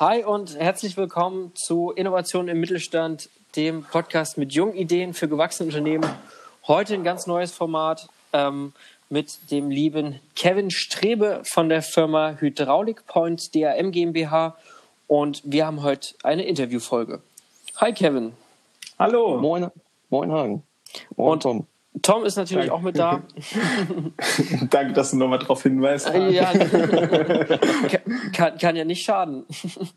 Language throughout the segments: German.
Hi und herzlich willkommen zu Innovation im Mittelstand, dem Podcast mit jungen Ideen für gewachsene Unternehmen. Heute ein ganz neues Format ähm, mit dem lieben Kevin Strebe von der Firma Hydraulic Point DRM GmbH und wir haben heute eine Interviewfolge. Hi Kevin. Hallo. Moin, moin Hagen. Moin und Tom. Tom ist natürlich Danke. auch mit da. Danke, dass du nochmal darauf hinweist. Ja, kann, kann, ja nicht schaden.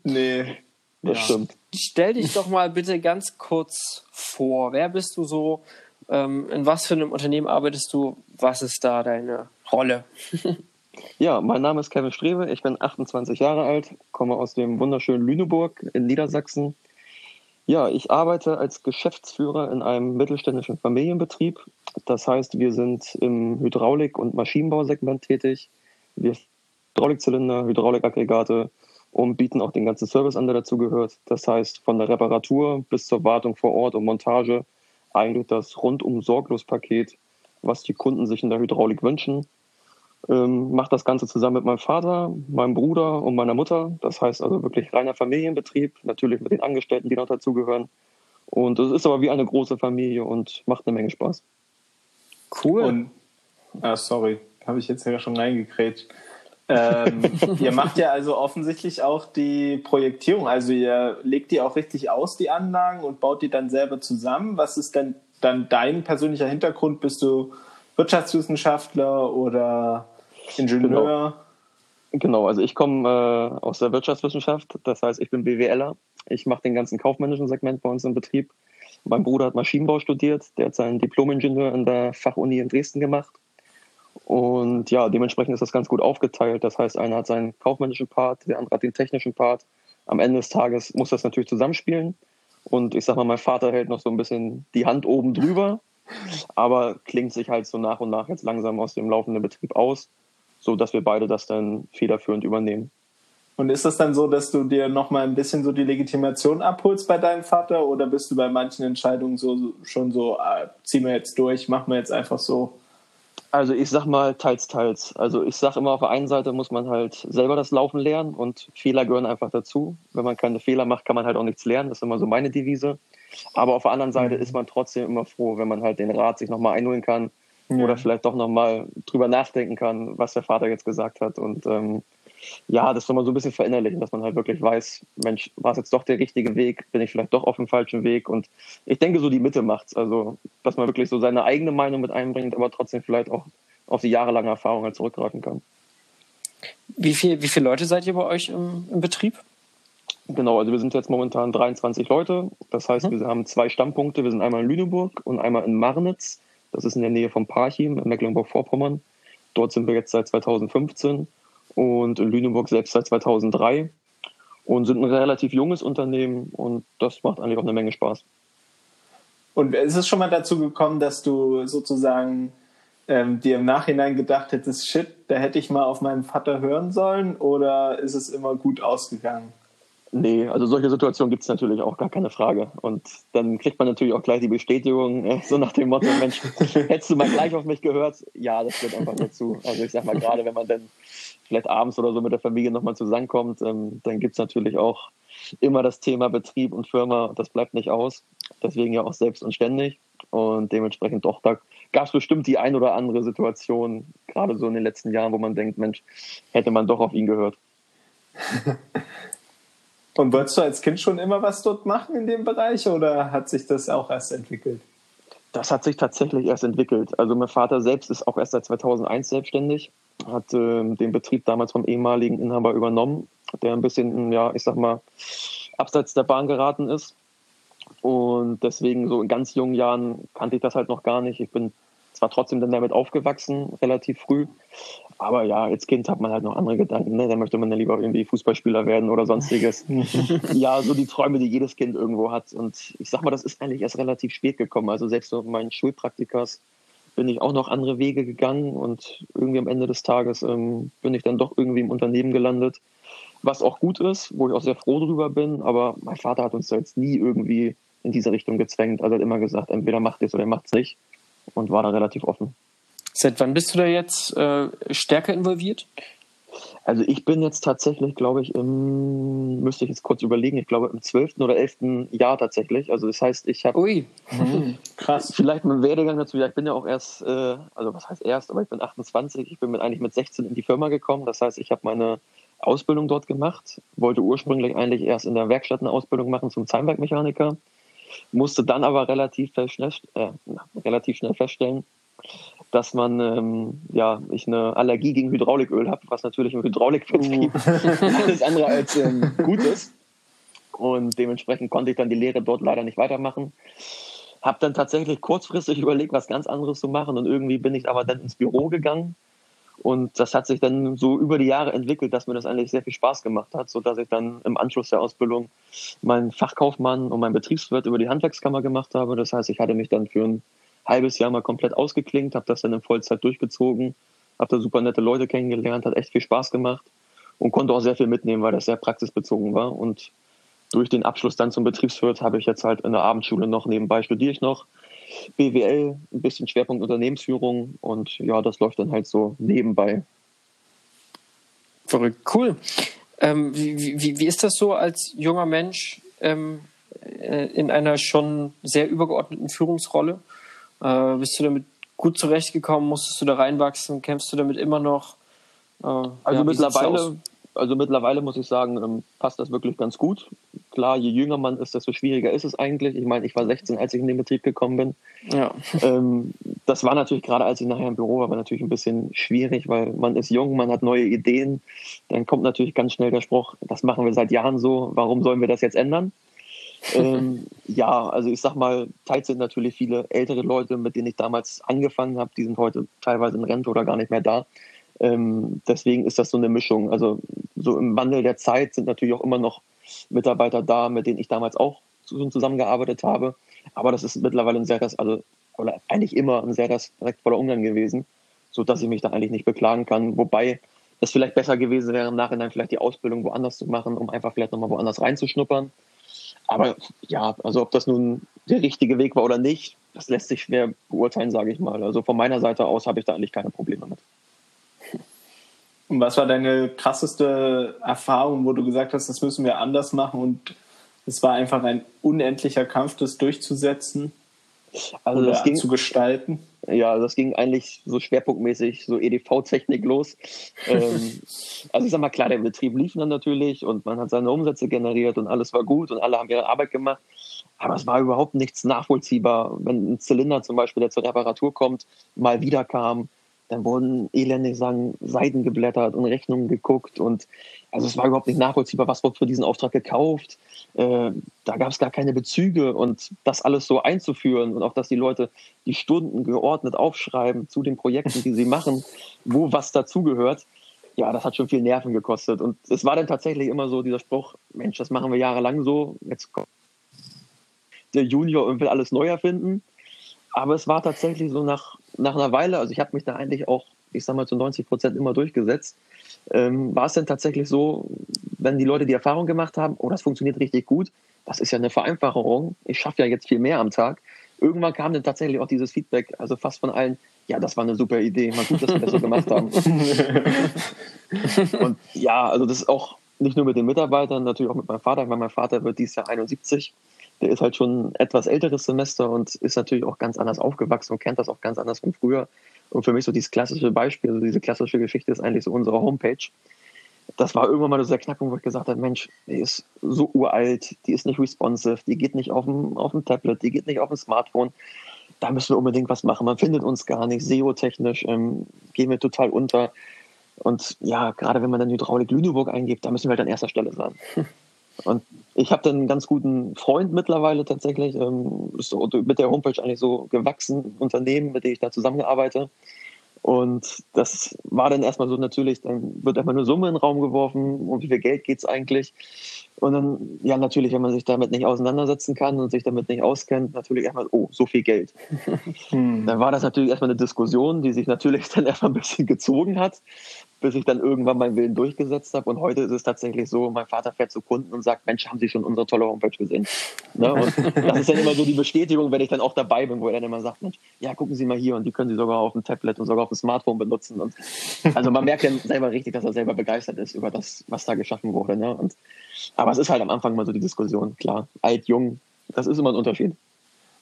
Nee, das ja. stimmt. Stell dich doch mal bitte ganz kurz vor. Wer bist du so? Ähm, in was für einem Unternehmen arbeitest du? Was ist da deine Rolle? Ja, mein Name ist Kevin Strebe, ich bin 28 Jahre alt, komme aus dem wunderschönen Lüneburg in Niedersachsen. Ja, ich arbeite als Geschäftsführer in einem mittelständischen Familienbetrieb. Das heißt, wir sind im Hydraulik- und Maschinenbausegment tätig. Wir Hydraulikzylinder, Hydraulikaggregate und bieten auch den ganzen Service an, der dazugehört. Das heißt, von der Reparatur bis zur Wartung vor Ort und Montage eigentlich das rundum sorglos Paket, was die Kunden sich in der Hydraulik wünschen. Ähm, mache das Ganze zusammen mit meinem Vater, meinem Bruder und meiner Mutter. Das heißt also wirklich reiner Familienbetrieb, natürlich mit den Angestellten, die noch dazugehören. Und es ist aber wie eine große Familie und macht eine Menge Spaß. Cool. Und, ah, sorry, habe ich jetzt ja schon reingekrätscht. ähm, ihr macht ja also offensichtlich auch die Projektierung. Also ihr legt die auch richtig aus, die Anlagen, und baut die dann selber zusammen. Was ist denn dann dein persönlicher Hintergrund? Bist du Wirtschaftswissenschaftler oder Ingenieur? Genau, genau. also ich komme äh, aus der Wirtschaftswissenschaft. Das heißt, ich bin BWLer. Ich mache den ganzen kaufmännischen Segment bei uns im Betrieb. Mein Bruder hat Maschinenbau studiert. Der hat seinen Diplom-Ingenieur in der Fachuni in Dresden gemacht. Und ja, dementsprechend ist das ganz gut aufgeteilt. Das heißt, einer hat seinen kaufmännischen Part, der andere hat den technischen Part. Am Ende des Tages muss das natürlich zusammenspielen. Und ich sag mal, mein Vater hält noch so ein bisschen die Hand oben drüber, aber klingt sich halt so nach und nach jetzt langsam aus dem laufenden Betrieb aus, so dass wir beide das dann federführend übernehmen. Und ist das dann so, dass du dir nochmal ein bisschen so die Legitimation abholst bei deinem Vater oder bist du bei manchen Entscheidungen so schon so, ah, ziehen wir jetzt durch, machen wir jetzt einfach so? Also ich sag mal teils, teils. Also ich sag immer, auf der einen Seite muss man halt selber das Laufen lernen und Fehler gehören einfach dazu. Wenn man keine Fehler macht, kann man halt auch nichts lernen. Das ist immer so meine Devise. Aber auf der anderen Seite mhm. ist man trotzdem immer froh, wenn man halt den Rat sich nochmal einholen kann. Oder vielleicht doch nochmal drüber nachdenken kann, was der Vater jetzt gesagt hat. Und ähm, ja, das soll man so ein bisschen verinnerlichen, dass man halt wirklich weiß, Mensch, war es jetzt doch der richtige Weg? Bin ich vielleicht doch auf dem falschen Weg? Und ich denke, so die Mitte macht's. Also, dass man wirklich so seine eigene Meinung mit einbringt, aber trotzdem vielleicht auch auf die jahrelange Erfahrung halt zurückgreifen kann. Wie, viel, wie viele Leute seid ihr bei euch im, im Betrieb? Genau, also wir sind jetzt momentan 23 Leute. Das heißt, mhm. wir haben zwei Stammpunkte. Wir sind einmal in Lüneburg und einmal in Marnitz. Das ist in der Nähe von Parchim in Mecklenburg-Vorpommern. Dort sind wir jetzt seit 2015 und in Lüneburg selbst seit 2003 und sind ein relativ junges Unternehmen und das macht eigentlich auch eine Menge Spaß. Und ist es schon mal dazu gekommen, dass du sozusagen ähm, dir im Nachhinein gedacht hättest, shit, da hätte ich mal auf meinen Vater hören sollen oder ist es immer gut ausgegangen? Nee, also solche Situationen gibt es natürlich auch gar keine Frage. Und dann kriegt man natürlich auch gleich die Bestätigung, äh, so nach dem Motto, Mensch, hättest du mal gleich auf mich gehört? Ja, das gehört einfach dazu. Also ich sag mal, gerade wenn man dann vielleicht abends oder so mit der Familie nochmal zusammenkommt, ähm, dann gibt es natürlich auch immer das Thema Betrieb und Firma, das bleibt nicht aus. Deswegen ja auch selbst und ständig. Und dementsprechend doch, da gab es bestimmt die ein oder andere Situation, gerade so in den letzten Jahren, wo man denkt, Mensch, hätte man doch auf ihn gehört. Und wolltest du als Kind schon immer was dort machen in dem Bereich oder hat sich das auch erst entwickelt? Das hat sich tatsächlich erst entwickelt. Also mein Vater selbst ist auch erst seit 2001 selbstständig, hat äh, den Betrieb damals vom ehemaligen Inhaber übernommen, der ein bisschen, ja, ich sag mal, abseits der Bahn geraten ist. Und deswegen so in ganz jungen Jahren kannte ich das halt noch gar nicht. Ich bin zwar trotzdem dann damit aufgewachsen, relativ früh, aber ja, als Kind hat man halt noch andere Gedanken. Ne? Da möchte man ja lieber irgendwie Fußballspieler werden oder sonstiges. ja, so die Träume, die jedes Kind irgendwo hat. Und ich sag mal, das ist eigentlich erst relativ spät gekommen. Also selbst so meinen Schulpraktikas bin ich auch noch andere Wege gegangen und irgendwie am Ende des Tages ähm, bin ich dann doch irgendwie im Unternehmen gelandet, was auch gut ist, wo ich auch sehr froh drüber bin. Aber mein Vater hat uns da jetzt nie irgendwie in diese Richtung gezwängt. Also er hat immer gesagt, entweder macht es oder macht es nicht und war da relativ offen. Seit wann bist du da jetzt äh, stärker involviert? Also ich bin jetzt tatsächlich, glaube ich, im, müsste ich jetzt kurz überlegen, ich glaube im 12. oder 11. Jahr tatsächlich. Also das heißt, ich habe... Ui, mhm. krass. Vielleicht mein Werdegang dazu, ja, ich bin ja auch erst, äh, also was heißt erst, aber ich bin 28, ich bin mit, eigentlich mit 16 in die Firma gekommen. Das heißt, ich habe meine Ausbildung dort gemacht, wollte ursprünglich eigentlich erst in der Werkstatt eine Ausbildung machen zum Zahnwerkmechaniker, musste dann aber relativ schnell, äh, relativ schnell feststellen, dass man, ähm, ja, ich eine Allergie gegen Hydrauliköl habe, was natürlich im Hydraulikbetrieb uh. alles andere als ähm, gut ist. Und dementsprechend konnte ich dann die Lehre dort leider nicht weitermachen. Habe dann tatsächlich kurzfristig überlegt, was ganz anderes zu machen und irgendwie bin ich aber dann ins Büro gegangen und das hat sich dann so über die Jahre entwickelt, dass mir das eigentlich sehr viel Spaß gemacht hat, sodass ich dann im Anschluss der Ausbildung meinen Fachkaufmann und meinen Betriebswirt über die Handwerkskammer gemacht habe. Das heißt, ich hatte mich dann für ein halbes Jahr mal komplett ausgeklinkt, habe das dann in Vollzeit durchgezogen, habe da super nette Leute kennengelernt, hat echt viel Spaß gemacht und konnte auch sehr viel mitnehmen, weil das sehr praxisbezogen war. Und durch den Abschluss dann zum Betriebswirt habe ich jetzt halt in der Abendschule noch nebenbei studiere ich noch BWL, ein bisschen Schwerpunkt Unternehmensführung und ja, das läuft dann halt so nebenbei. Verrückt, cool. Ähm, wie, wie, wie ist das so als junger Mensch ähm, äh, in einer schon sehr übergeordneten Führungsrolle? Äh, bist du damit gut zurechtgekommen? Musstest du da reinwachsen? Kämpfst du damit immer noch? Äh, also ja, mittlerweile, also mittlerweile muss ich sagen, ähm, passt das wirklich ganz gut. Klar, je jünger man ist, desto schwieriger ist es eigentlich. Ich meine, ich war 16, als ich in den Betrieb gekommen bin. Ja. Ähm, das war natürlich gerade, als ich nachher im Büro war, war natürlich ein bisschen schwierig, weil man ist jung, man hat neue Ideen. Dann kommt natürlich ganz schnell der Spruch, das machen wir seit Jahren so, warum sollen wir das jetzt ändern? ähm, ja, also ich sag mal, teils sind natürlich viele ältere Leute, mit denen ich damals angefangen habe, die sind heute teilweise in Rente oder gar nicht mehr da. Ähm, deswegen ist das so eine Mischung. Also so im Wandel der Zeit sind natürlich auch immer noch Mitarbeiter da, mit denen ich damals auch zusammengearbeitet habe. Aber das ist mittlerweile ein sehr, also oder eigentlich immer ein sehr respektvoller Umgang gewesen, sodass ich mich da eigentlich nicht beklagen kann. Wobei es vielleicht besser gewesen wäre, im Nachhinein vielleicht die Ausbildung woanders zu machen, um einfach vielleicht nochmal woanders reinzuschnuppern. Aber ja, also ob das nun der richtige Weg war oder nicht, das lässt sich schwer beurteilen, sage ich mal. Also von meiner Seite aus habe ich da eigentlich keine Probleme mit. Und was war deine krasseste Erfahrung, wo du gesagt hast, das müssen wir anders machen und es war einfach ein unendlicher Kampf, das durchzusetzen also oder das ging, zu gestalten? Ja, das ging eigentlich so schwerpunktmäßig so EDV-Technik los. ähm, also ich sag mal, klar, der Betrieb lief dann natürlich und man hat seine Umsätze generiert und alles war gut und alle haben ihre Arbeit gemacht. Aber es war überhaupt nichts nachvollziehbar. Wenn ein Zylinder zum Beispiel, der zur Reparatur kommt, mal wieder kam, dann wurden elendig sagen, Seiten geblättert und Rechnungen geguckt und also es war überhaupt nicht nachvollziehbar, was wird für diesen Auftrag gekauft. Äh, da gab es gar keine Bezüge und das alles so einzuführen und auch, dass die Leute die Stunden geordnet aufschreiben zu den Projekten, die sie machen, wo was dazugehört. Ja, das hat schon viel Nerven gekostet. Und es war dann tatsächlich immer so dieser Spruch, Mensch, das machen wir jahrelang so, jetzt kommt der Junior und will alles neu erfinden. Aber es war tatsächlich so nach, nach einer Weile, also ich habe mich da eigentlich auch, ich sag mal, zu 90 Prozent immer durchgesetzt. Ähm, war es denn tatsächlich so, wenn die Leute die Erfahrung gemacht haben, oh, das funktioniert richtig gut, das ist ja eine Vereinfachung, ich schaffe ja jetzt viel mehr am Tag. Irgendwann kam dann tatsächlich auch dieses Feedback, also fast von allen, ja, das war eine super Idee, mal gut, dass wir das so gemacht haben. Und ja, also das ist auch nicht nur mit den Mitarbeitern, natürlich auch mit meinem Vater, weil mein Vater wird dieses Jahr 71 der ist halt schon ein etwas älteres Semester und ist natürlich auch ganz anders aufgewachsen und kennt das auch ganz anders von früher. Und für mich so dieses klassische Beispiel, also diese klassische Geschichte ist eigentlich so unsere Homepage. Das war irgendwann mal so der Knackpunkt, wo ich gesagt habe, Mensch, die ist so uralt, die ist nicht responsive, die geht nicht auf dem, auf dem Tablet, die geht nicht auf dem Smartphone. Da müssen wir unbedingt was machen. Man findet uns gar nicht. SEO-technisch ähm, gehen wir total unter. Und ja, gerade wenn man dann Hydraulik Lüneburg eingibt, da müssen wir halt an erster Stelle sein. Und ich habe dann einen ganz guten Freund mittlerweile tatsächlich, ähm, so mit der Homepage eigentlich so gewachsen, Unternehmen, mit denen ich da zusammenarbeite. Und das war dann erstmal so natürlich, dann wird erstmal eine Summe in den Raum geworfen, um wie viel Geld geht es eigentlich. Und dann, ja, natürlich, wenn man sich damit nicht auseinandersetzen kann und sich damit nicht auskennt, natürlich erstmal, oh, so viel Geld. Hm. Dann war das natürlich erstmal eine Diskussion, die sich natürlich dann erstmal ein bisschen gezogen hat, bis ich dann irgendwann meinen Willen durchgesetzt habe. Und heute ist es tatsächlich so, mein Vater fährt zu Kunden und sagt, Mensch, haben Sie schon unsere tolle Homepage gesehen? Ne? Und das ist dann immer so die Bestätigung, wenn ich dann auch dabei bin, wo er dann immer sagt, Mensch, ja, gucken Sie mal hier und die können Sie sogar auf dem Tablet und sogar auf dem Smartphone benutzen. Und also man merkt dann selber richtig, dass er selber begeistert ist über das, was da geschaffen wurde. Ne? Und, aber es ist halt am Anfang mal so die Diskussion, klar, alt, jung, das ist immer ein Unterschied.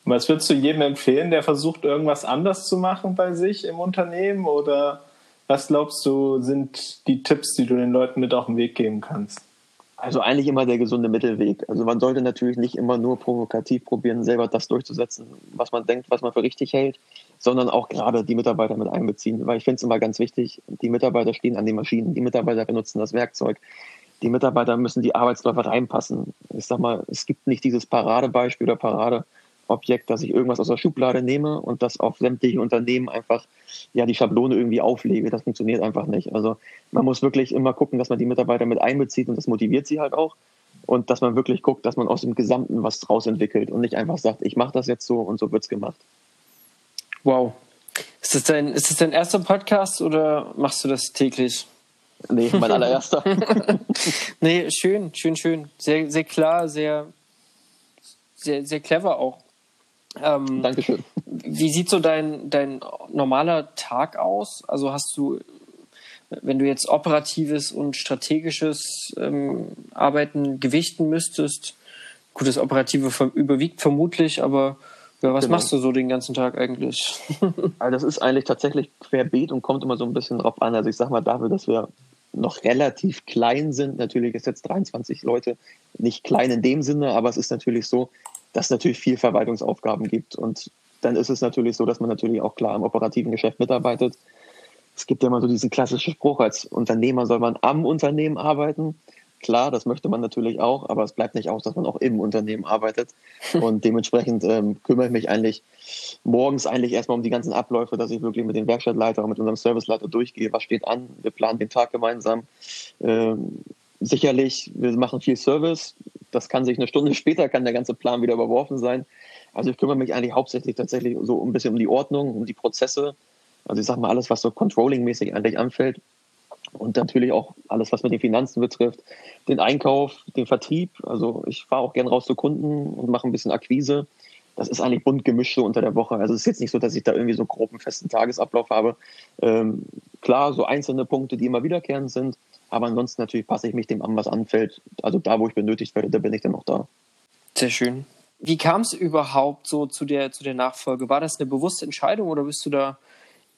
Was würdest du jedem empfehlen, der versucht, irgendwas anders zu machen bei sich im Unternehmen oder was glaubst du, sind die Tipps, die du den Leuten mit auf den Weg geben kannst? Also eigentlich immer der gesunde Mittelweg. Also man sollte natürlich nicht immer nur provokativ probieren, selber das durchzusetzen, was man denkt, was man für richtig hält, sondern auch gerade die Mitarbeiter mit einbeziehen. Weil ich finde es immer ganz wichtig, die Mitarbeiter stehen an den Maschinen, die Mitarbeiter benutzen das Werkzeug. Die Mitarbeiter müssen die Arbeitsläufe reinpassen. Ich sag mal, es gibt nicht dieses Paradebeispiel oder Parade, Objekt, dass ich irgendwas aus der Schublade nehme und das auf sämtliche Unternehmen einfach ja die Schablone irgendwie auflege. Das funktioniert einfach nicht. Also man muss wirklich immer gucken, dass man die Mitarbeiter mit einbezieht und das motiviert sie halt auch. Und dass man wirklich guckt, dass man aus dem Gesamten was draus entwickelt und nicht einfach sagt, ich mache das jetzt so und so wird es gemacht. Wow. Ist das, dein, ist das dein erster Podcast oder machst du das täglich? Nee, mein allererster. nee, schön, schön, schön. Sehr, sehr klar, sehr, sehr, sehr clever auch. Ähm, Dankeschön. Wie sieht so dein, dein normaler Tag aus? Also hast du, wenn du jetzt operatives und strategisches ähm, Arbeiten gewichten müsstest, gut, das Operative überwiegt vermutlich, aber ja, was genau. machst du so den ganzen Tag eigentlich? also das ist eigentlich tatsächlich querbeet und kommt immer so ein bisschen drauf an. Also ich sag mal dafür, dass wir noch relativ klein sind, natürlich ist jetzt 23 Leute nicht klein in dem Sinne, aber es ist natürlich so, dass es natürlich viel Verwaltungsaufgaben gibt. Und dann ist es natürlich so, dass man natürlich auch klar im operativen Geschäft mitarbeitet. Es gibt ja immer so diesen klassischen Spruch, als Unternehmer soll man am Unternehmen arbeiten. Klar, das möchte man natürlich auch, aber es bleibt nicht aus, dass man auch im Unternehmen arbeitet. Und dementsprechend ähm, kümmere ich mich eigentlich morgens eigentlich erstmal um die ganzen Abläufe, dass ich wirklich mit dem Werkstattleiter und mit unserem Serviceleiter durchgehe, was steht an. Wir planen den Tag gemeinsam. Ähm, sicherlich, wir machen viel Service. Das kann sich eine Stunde später, kann der ganze Plan wieder überworfen sein. Also ich kümmere mich eigentlich hauptsächlich tatsächlich so ein bisschen um die Ordnung, um die Prozesse. Also ich sage mal alles, was so Controlling-mäßig eigentlich anfällt. Und natürlich auch alles, was mit den Finanzen betrifft, den Einkauf, den Vertrieb. Also ich fahre auch gern raus zu Kunden und mache ein bisschen Akquise. Das ist eigentlich bunt gemischt so unter der Woche. Also es ist jetzt nicht so, dass ich da irgendwie so groben festen Tagesablauf habe. Ähm, klar, so einzelne Punkte, die immer wiederkehrend sind. Aber ansonsten natürlich passe ich mich dem an, was anfällt. Also da, wo ich benötigt werde, da bin ich dann auch da. Sehr schön. Wie kam es überhaupt so zu der, zu der Nachfolge? War das eine bewusste Entscheidung oder bist du da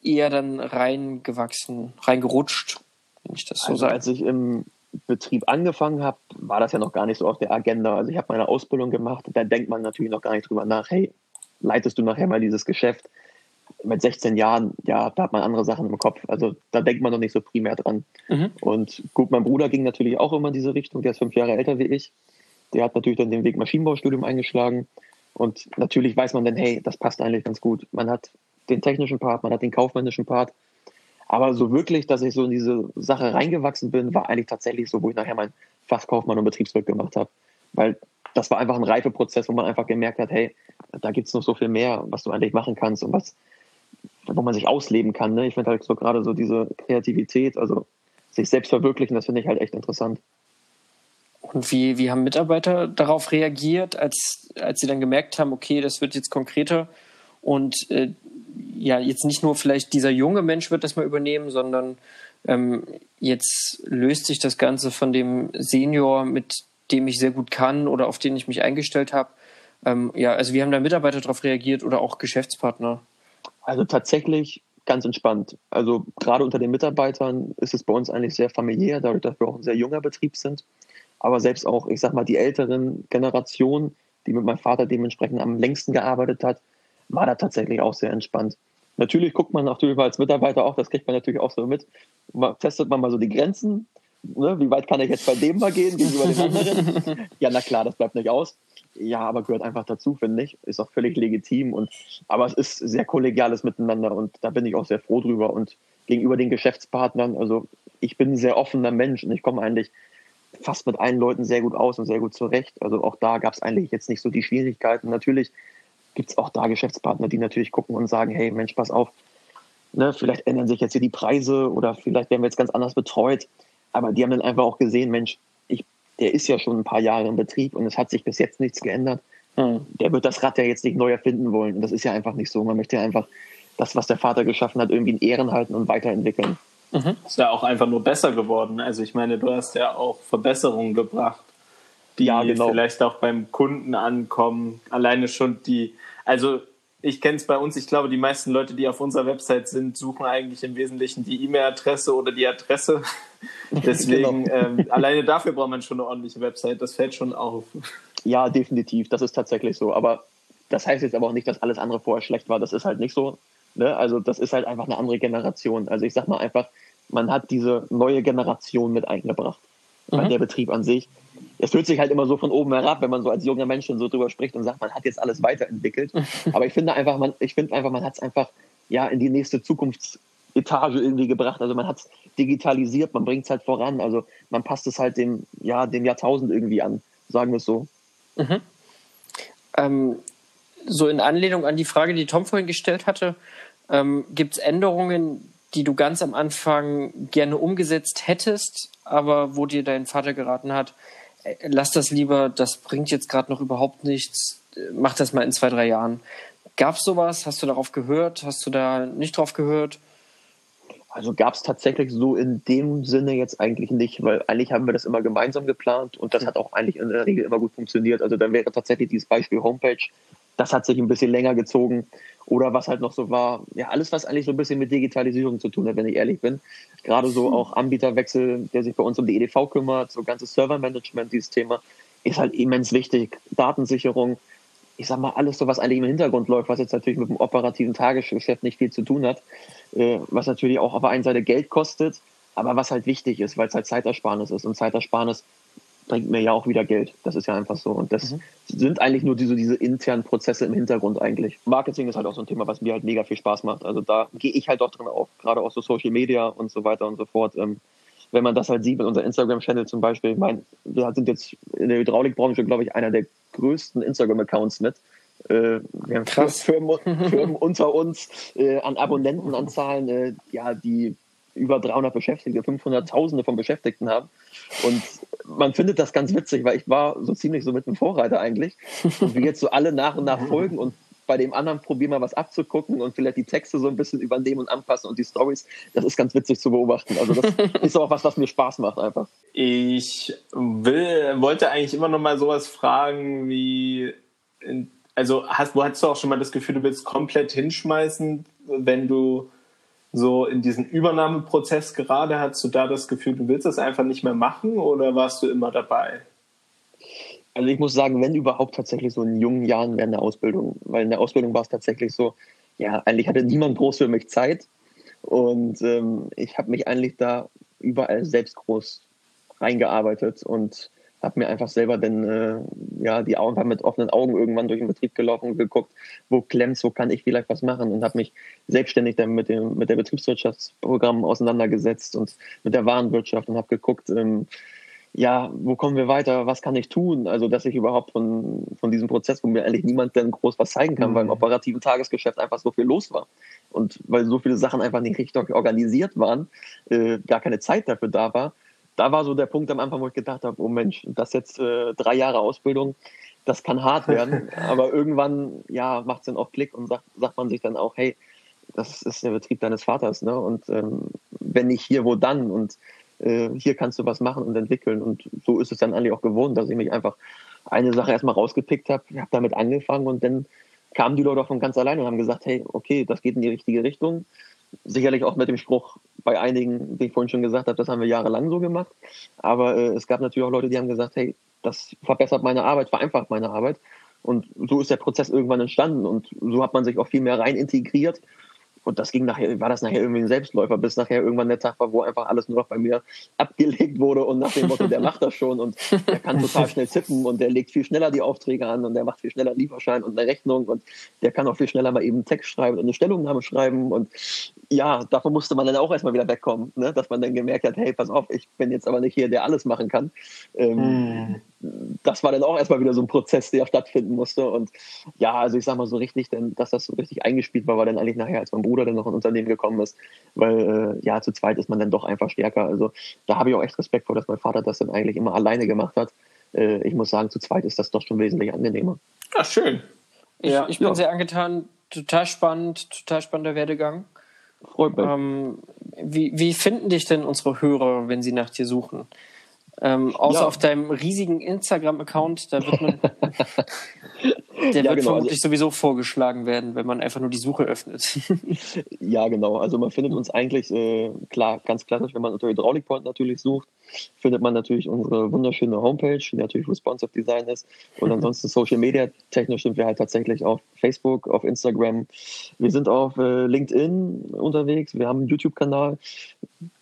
eher dann reingewachsen, reingerutscht, wenn ich das so also, sage? Als ich im Betrieb angefangen habe, war das ja noch gar nicht so auf der Agenda. Also ich habe meine Ausbildung gemacht, da denkt man natürlich noch gar nicht drüber nach, hey, leitest du nachher mal dieses Geschäft? mit 16 Jahren, ja, da hat man andere Sachen im Kopf. Also da denkt man noch nicht so primär dran. Mhm. Und gut, mein Bruder ging natürlich auch immer in diese Richtung. Der ist fünf Jahre älter wie ich. Der hat natürlich dann den Weg Maschinenbaustudium eingeschlagen. Und natürlich weiß man dann, hey, das passt eigentlich ganz gut. Man hat den technischen Part, man hat den kaufmännischen Part. Aber so wirklich, dass ich so in diese Sache reingewachsen bin, war eigentlich tatsächlich so, wo ich nachher mein Fachkaufmann und Betriebswirt gemacht habe. Weil das war einfach ein Reifeprozess, wo man einfach gemerkt hat, hey, da gibt es noch so viel mehr, was du eigentlich machen kannst und was, wo man sich ausleben kann. Ne? Ich finde halt so gerade so diese Kreativität, also sich selbst verwirklichen, das finde ich halt echt interessant. Und wie, wie haben Mitarbeiter darauf reagiert, als, als sie dann gemerkt haben, okay, das wird jetzt konkreter und äh, ja, jetzt nicht nur vielleicht dieser junge Mensch wird das mal übernehmen, sondern ähm, jetzt löst sich das Ganze von dem Senior, mit dem ich sehr gut kann oder auf den ich mich eingestellt habe. Ähm, ja, also wie haben da Mitarbeiter darauf reagiert oder auch Geschäftspartner? Also tatsächlich ganz entspannt. Also gerade unter den Mitarbeitern ist es bei uns eigentlich sehr familiär, dadurch, dass wir auch ein sehr junger Betrieb sind. Aber selbst auch, ich sag mal, die älteren Generationen, die mit meinem Vater dementsprechend am längsten gearbeitet hat, war da tatsächlich auch sehr entspannt. Natürlich guckt man natürlich als Mitarbeiter auch, das kriegt man natürlich auch so mit, testet man mal so die Grenzen. Ne? Wie weit kann ich jetzt bei dem mal gehen gegenüber den anderen? ja, na klar, das bleibt nicht aus. Ja, aber gehört einfach dazu, finde ich. Ist auch völlig legitim. Und, aber es ist sehr kollegiales Miteinander und da bin ich auch sehr froh drüber. Und gegenüber den Geschäftspartnern, also ich bin ein sehr offener Mensch und ich komme eigentlich fast mit allen Leuten sehr gut aus und sehr gut zurecht. Also auch da gab es eigentlich jetzt nicht so die Schwierigkeiten. Natürlich gibt es auch da Geschäftspartner, die natürlich gucken und sagen, hey Mensch, pass auf, ne, vielleicht ändern sich jetzt hier die Preise oder vielleicht werden wir jetzt ganz anders betreut. Aber die haben dann einfach auch gesehen, Mensch, ich, der ist ja schon ein paar Jahre im Betrieb und es hat sich bis jetzt nichts geändert. Hm. Der wird das Rad ja jetzt nicht neu erfinden wollen. Und das ist ja einfach nicht so. Man möchte ja einfach das, was der Vater geschaffen hat, irgendwie in Ehren halten und weiterentwickeln. Mhm. Ist ja auch einfach nur besser geworden. Also ich meine, du hast ja auch Verbesserungen gebracht, die ja, genau. vielleicht auch beim Kunden ankommen. Alleine schon die, also ich kenne es bei uns, ich glaube, die meisten Leute, die auf unserer Website sind, suchen eigentlich im Wesentlichen die E-Mail-Adresse oder die Adresse. Deswegen, genau. ähm, alleine dafür braucht man schon eine ordentliche Website, das fällt schon auf. Ja, definitiv, das ist tatsächlich so. Aber das heißt jetzt aber auch nicht, dass alles andere vorher schlecht war. Das ist halt nicht so. Ne? Also das ist halt einfach eine andere Generation. Also ich sag mal einfach, man hat diese neue Generation mit eingebracht. Mhm. Der Betrieb an sich es fühlt sich halt immer so von oben herab, wenn man so als junger Mensch schon so drüber spricht und sagt, man hat jetzt alles weiterentwickelt. Aber ich finde einfach, man, ich finde einfach, man hat es einfach ja in die nächste Zukunftsetage irgendwie gebracht. Also man hat es digitalisiert, man bringt es halt voran. Also man passt es halt dem, ja, dem Jahrtausend irgendwie an, sagen wir es so. Mhm. Ähm, so in Anlehnung an die Frage, die Tom vorhin gestellt hatte, ähm, gibt es Änderungen, die du ganz am Anfang gerne umgesetzt hättest, aber wo dir dein Vater geraten hat, äh, lass das lieber, das bringt jetzt gerade noch überhaupt nichts, mach das mal in zwei, drei Jahren. Gab es sowas? Hast du darauf gehört? Hast du da nicht drauf gehört? Also gab es tatsächlich so in dem Sinne jetzt eigentlich nicht, weil eigentlich haben wir das immer gemeinsam geplant und das hat auch eigentlich in der Regel immer gut funktioniert. Also dann wäre tatsächlich dieses Beispiel Homepage, das hat sich ein bisschen länger gezogen. Oder was halt noch so war, ja, alles, was eigentlich so ein bisschen mit Digitalisierung zu tun hat, wenn ich ehrlich bin. Gerade so auch Anbieterwechsel, der sich bei uns um die EDV kümmert, so ganzes Servermanagement, dieses Thema, ist halt immens wichtig. Datensicherung, ich sag mal, alles so, was eigentlich im Hintergrund läuft, was jetzt natürlich mit dem operativen Tagesgeschäft nicht viel zu tun hat, äh, was natürlich auch auf der einen Seite Geld kostet, aber was halt wichtig ist, weil es halt Zeitersparnis ist. Und Zeitersparnis bringt mir ja auch wieder Geld. Das ist ja einfach so. Und das mhm. sind eigentlich nur diese, diese internen Prozesse im Hintergrund eigentlich. Marketing ist halt auch so ein Thema, was mir halt mega viel Spaß macht. Also da gehe ich halt auch drin auf, gerade auch so Social Media und so weiter und so fort. Ähm, wenn man das halt sieht mit unserem Instagram-Channel zum Beispiel, ich meine, wir sind jetzt in der Hydraulikbranche, glaube ich, einer der größten Instagram-Accounts mit. Äh, wir haben Krass. Firmen, Firmen unter uns äh, an Abonnentenanzahlen, äh, ja, die über 300 Beschäftigte, 500.000 von Beschäftigten haben. Und man findet das ganz witzig, weil ich war so ziemlich so mit einem Vorreiter eigentlich. Und wir jetzt so alle nach und nach folgen und bei dem anderen probieren mal was abzugucken und vielleicht die Texte so ein bisschen übernehmen und anpassen und die Stories. Das ist ganz witzig zu beobachten. Also das ist auch was, was mir Spaß macht einfach. Ich will, wollte eigentlich immer noch mal sowas fragen wie, also hast, wo hast du auch schon mal das Gefühl, du willst komplett hinschmeißen, wenn du so in diesen Übernahmeprozess gerade? Hast du da das Gefühl, du willst das einfach nicht mehr machen oder warst du immer dabei? Also ich muss sagen, wenn überhaupt tatsächlich so in jungen Jahren während der Ausbildung, weil in der Ausbildung war es tatsächlich so, ja, eigentlich hatte niemand groß für mich Zeit und ähm, ich habe mich eigentlich da überall selbst groß reingearbeitet und habe mir einfach selber dann äh, ja die Augen mit offenen Augen irgendwann durch den Betrieb gelaufen und geguckt, wo klemmt's, wo kann ich vielleicht was machen und habe mich selbstständig dann mit dem mit der Betriebswirtschaftsprogramm auseinandergesetzt und mit der Warenwirtschaft und habe geguckt, ähm, ja, wo kommen wir weiter, was kann ich tun? Also, dass ich überhaupt von, von diesem Prozess, wo mir eigentlich niemand denn groß was zeigen kann, mhm. weil im operativen Tagesgeschäft einfach so viel los war. Und weil so viele Sachen einfach nicht richtig organisiert waren, äh, gar keine Zeit dafür da war, da war so der Punkt am Anfang, wo ich gedacht habe, oh Mensch, das jetzt äh, drei Jahre Ausbildung, das kann hart werden. Aber irgendwann, ja, macht es dann auch Klick und sagt, sagt man sich dann auch, hey, das ist der Betrieb deines Vaters, ne? Und ähm, wenn nicht hier, wo dann? Und äh, hier kannst du was machen und entwickeln. Und so ist es dann eigentlich auch gewohnt, dass ich mich einfach eine Sache erstmal rausgepickt habe, habe damit angefangen und dann kamen die Leute auch von ganz alleine und haben gesagt, hey, okay, das geht in die richtige Richtung sicherlich auch mit dem Spruch bei einigen, den ich vorhin schon gesagt habe, das haben wir jahrelang so gemacht. Aber äh, es gab natürlich auch Leute, die haben gesagt, hey, das verbessert meine Arbeit, vereinfacht meine Arbeit. Und so ist der Prozess irgendwann entstanden und so hat man sich auch viel mehr rein integriert und das ging nachher, war das nachher irgendwie ein Selbstläufer, bis nachher irgendwann der Tag war, wo einfach alles nur noch bei mir abgelegt wurde und nach dem Motto, der macht das schon und der kann total schnell tippen und der legt viel schneller die Aufträge an und der macht viel schneller einen Lieferschein und eine Rechnung und der kann auch viel schneller mal eben Text schreiben und eine Stellungnahme schreiben und ja, davon musste man dann auch erstmal wieder wegkommen, ne? dass man dann gemerkt hat, hey, pass auf, ich bin jetzt aber nicht hier, der alles machen kann. Ähm, mm. Das war dann auch erstmal wieder so ein Prozess, der stattfinden musste. Und ja, also ich sag mal so richtig, denn, dass das so richtig eingespielt war, war dann eigentlich nachher, als mein Bruder dann noch in Unternehmen gekommen ist, weil äh, ja, zu zweit ist man dann doch einfach stärker. Also da habe ich auch echt Respekt vor, dass mein Vater das dann eigentlich immer alleine gemacht hat. Äh, ich muss sagen, zu zweit ist das doch schon wesentlich angenehmer. Ja, schön. Ich, ja, ich bin ja. sehr angetan, total spannend, total spannender Werdegang. Freut mich. Ähm, wie, wie finden dich denn unsere Hörer, wenn sie nach dir suchen? Ähm, außer ja. auf deinem riesigen Instagram-Account, da wird man, der ja, wird genau. vermutlich also, sowieso vorgeschlagen werden, wenn man einfach nur die Suche öffnet. ja, genau. Also man findet uns eigentlich äh, klar, ganz klassisch, wenn man unter Hydraulic Point natürlich sucht, findet man natürlich unsere wunderschöne Homepage, die natürlich responsive Design ist. Und ansonsten Social Media technisch sind wir halt tatsächlich auf Facebook, auf Instagram. Wir sind auf äh, LinkedIn unterwegs. Wir haben einen YouTube-Kanal.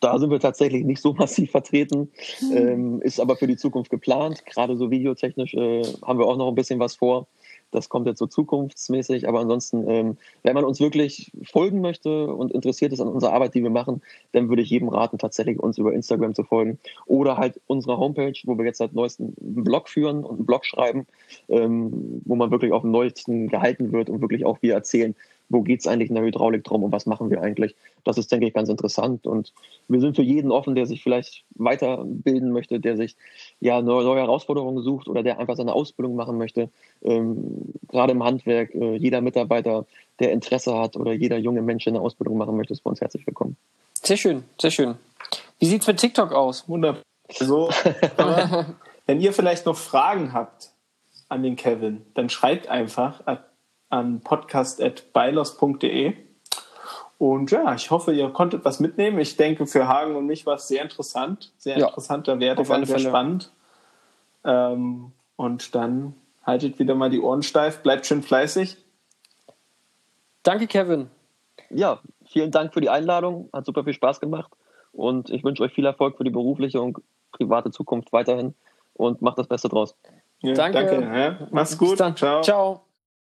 Da sind wir tatsächlich nicht so massiv vertreten, mhm. ähm, ist aber für die Zukunft geplant. Gerade so videotechnisch äh, haben wir auch noch ein bisschen was vor. Das kommt jetzt so zukunftsmäßig, aber ansonsten, ähm, wenn man uns wirklich folgen möchte und interessiert ist an unserer Arbeit, die wir machen, dann würde ich jedem raten, tatsächlich uns über Instagram zu folgen oder halt unserer Homepage, wo wir jetzt seit neuestem einen Blog führen und einen Blog schreiben, ähm, wo man wirklich auf dem Neuesten gehalten wird und wirklich auch wir erzählen, wo geht es eigentlich in der Hydraulik drum und was machen wir eigentlich. Das ist, denke ich, ganz interessant. Und wir sind für jeden offen, der sich vielleicht weiterbilden möchte, der sich ja neue, neue Herausforderungen sucht oder der einfach seine Ausbildung machen möchte. Ähm, gerade im Handwerk, äh, jeder Mitarbeiter, der Interesse hat oder jeder junge Mensch, der eine Ausbildung machen möchte, ist bei uns herzlich willkommen. Sehr schön, sehr schön. Wie sieht es mit TikTok aus? Wunderbar. So, wenn ihr vielleicht noch Fragen habt an den Kevin, dann schreibt einfach an podcast.beilos.de. Und ja, ich hoffe, ihr konntet was mitnehmen. Ich denke, für Hagen und mich war es sehr interessant, sehr ja, interessanter Werdegang, sehr spannend. Ähm, und dann haltet wieder mal die Ohren steif, bleibt schön fleißig. Danke, Kevin. Ja, vielen Dank für die Einladung. Hat super viel Spaß gemacht. Und ich wünsche euch viel Erfolg für die berufliche und private Zukunft weiterhin und macht das Beste draus. Ja, danke. danke ja. Mach's gut. Ciao. Ciao.